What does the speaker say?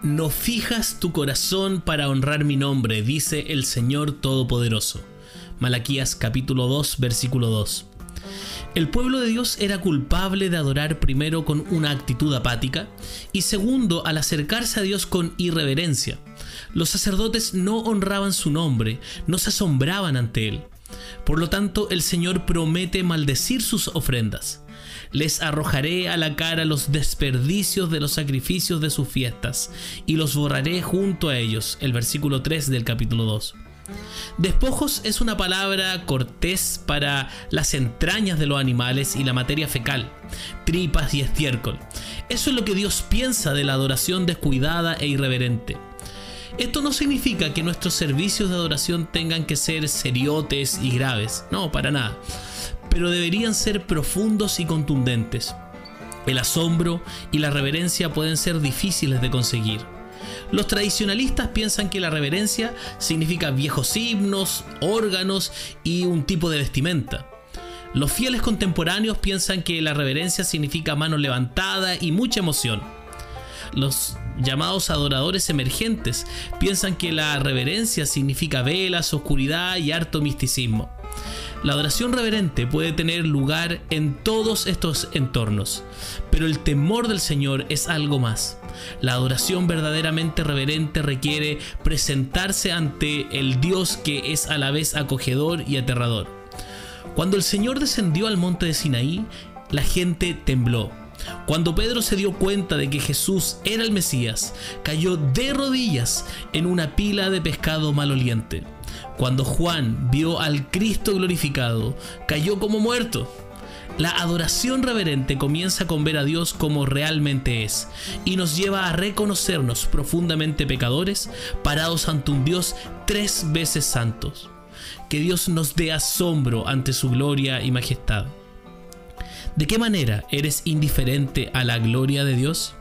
Cuando fijas tu corazón para honrar mi nombre, dice el Señor Todopoderoso. Malaquías capítulo 2, versículo 2. El pueblo de Dios era culpable de adorar primero con una actitud apática y segundo al acercarse a Dios con irreverencia. Los sacerdotes no honraban su nombre, no se asombraban ante él. Por lo tanto, el Señor promete maldecir sus ofrendas. Les arrojaré a la cara los desperdicios de los sacrificios de sus fiestas y los borraré junto a ellos. El versículo 3 del capítulo 2. Despojos es una palabra cortés para las entrañas de los animales y la materia fecal, tripas y estiércol. Eso es lo que Dios piensa de la adoración descuidada e irreverente. Esto no significa que nuestros servicios de adoración tengan que ser seriotes y graves, no, para nada, pero deberían ser profundos y contundentes. El asombro y la reverencia pueden ser difíciles de conseguir. Los tradicionalistas piensan que la reverencia significa viejos himnos, órganos y un tipo de vestimenta. Los fieles contemporáneos piensan que la reverencia significa mano levantada y mucha emoción. Los llamados adoradores emergentes piensan que la reverencia significa velas, oscuridad y harto misticismo. La adoración reverente puede tener lugar en todos estos entornos, pero el temor del Señor es algo más. La adoración verdaderamente reverente requiere presentarse ante el Dios que es a la vez acogedor y aterrador. Cuando el Señor descendió al monte de Sinaí, la gente tembló. Cuando Pedro se dio cuenta de que Jesús era el Mesías, cayó de rodillas en una pila de pescado maloliente. Cuando Juan vio al Cristo glorificado, cayó como muerto. La adoración reverente comienza con ver a Dios como realmente es y nos lleva a reconocernos profundamente pecadores, parados ante un Dios tres veces santos. Que Dios nos dé asombro ante su gloria y majestad. ¿De qué manera eres indiferente a la gloria de Dios?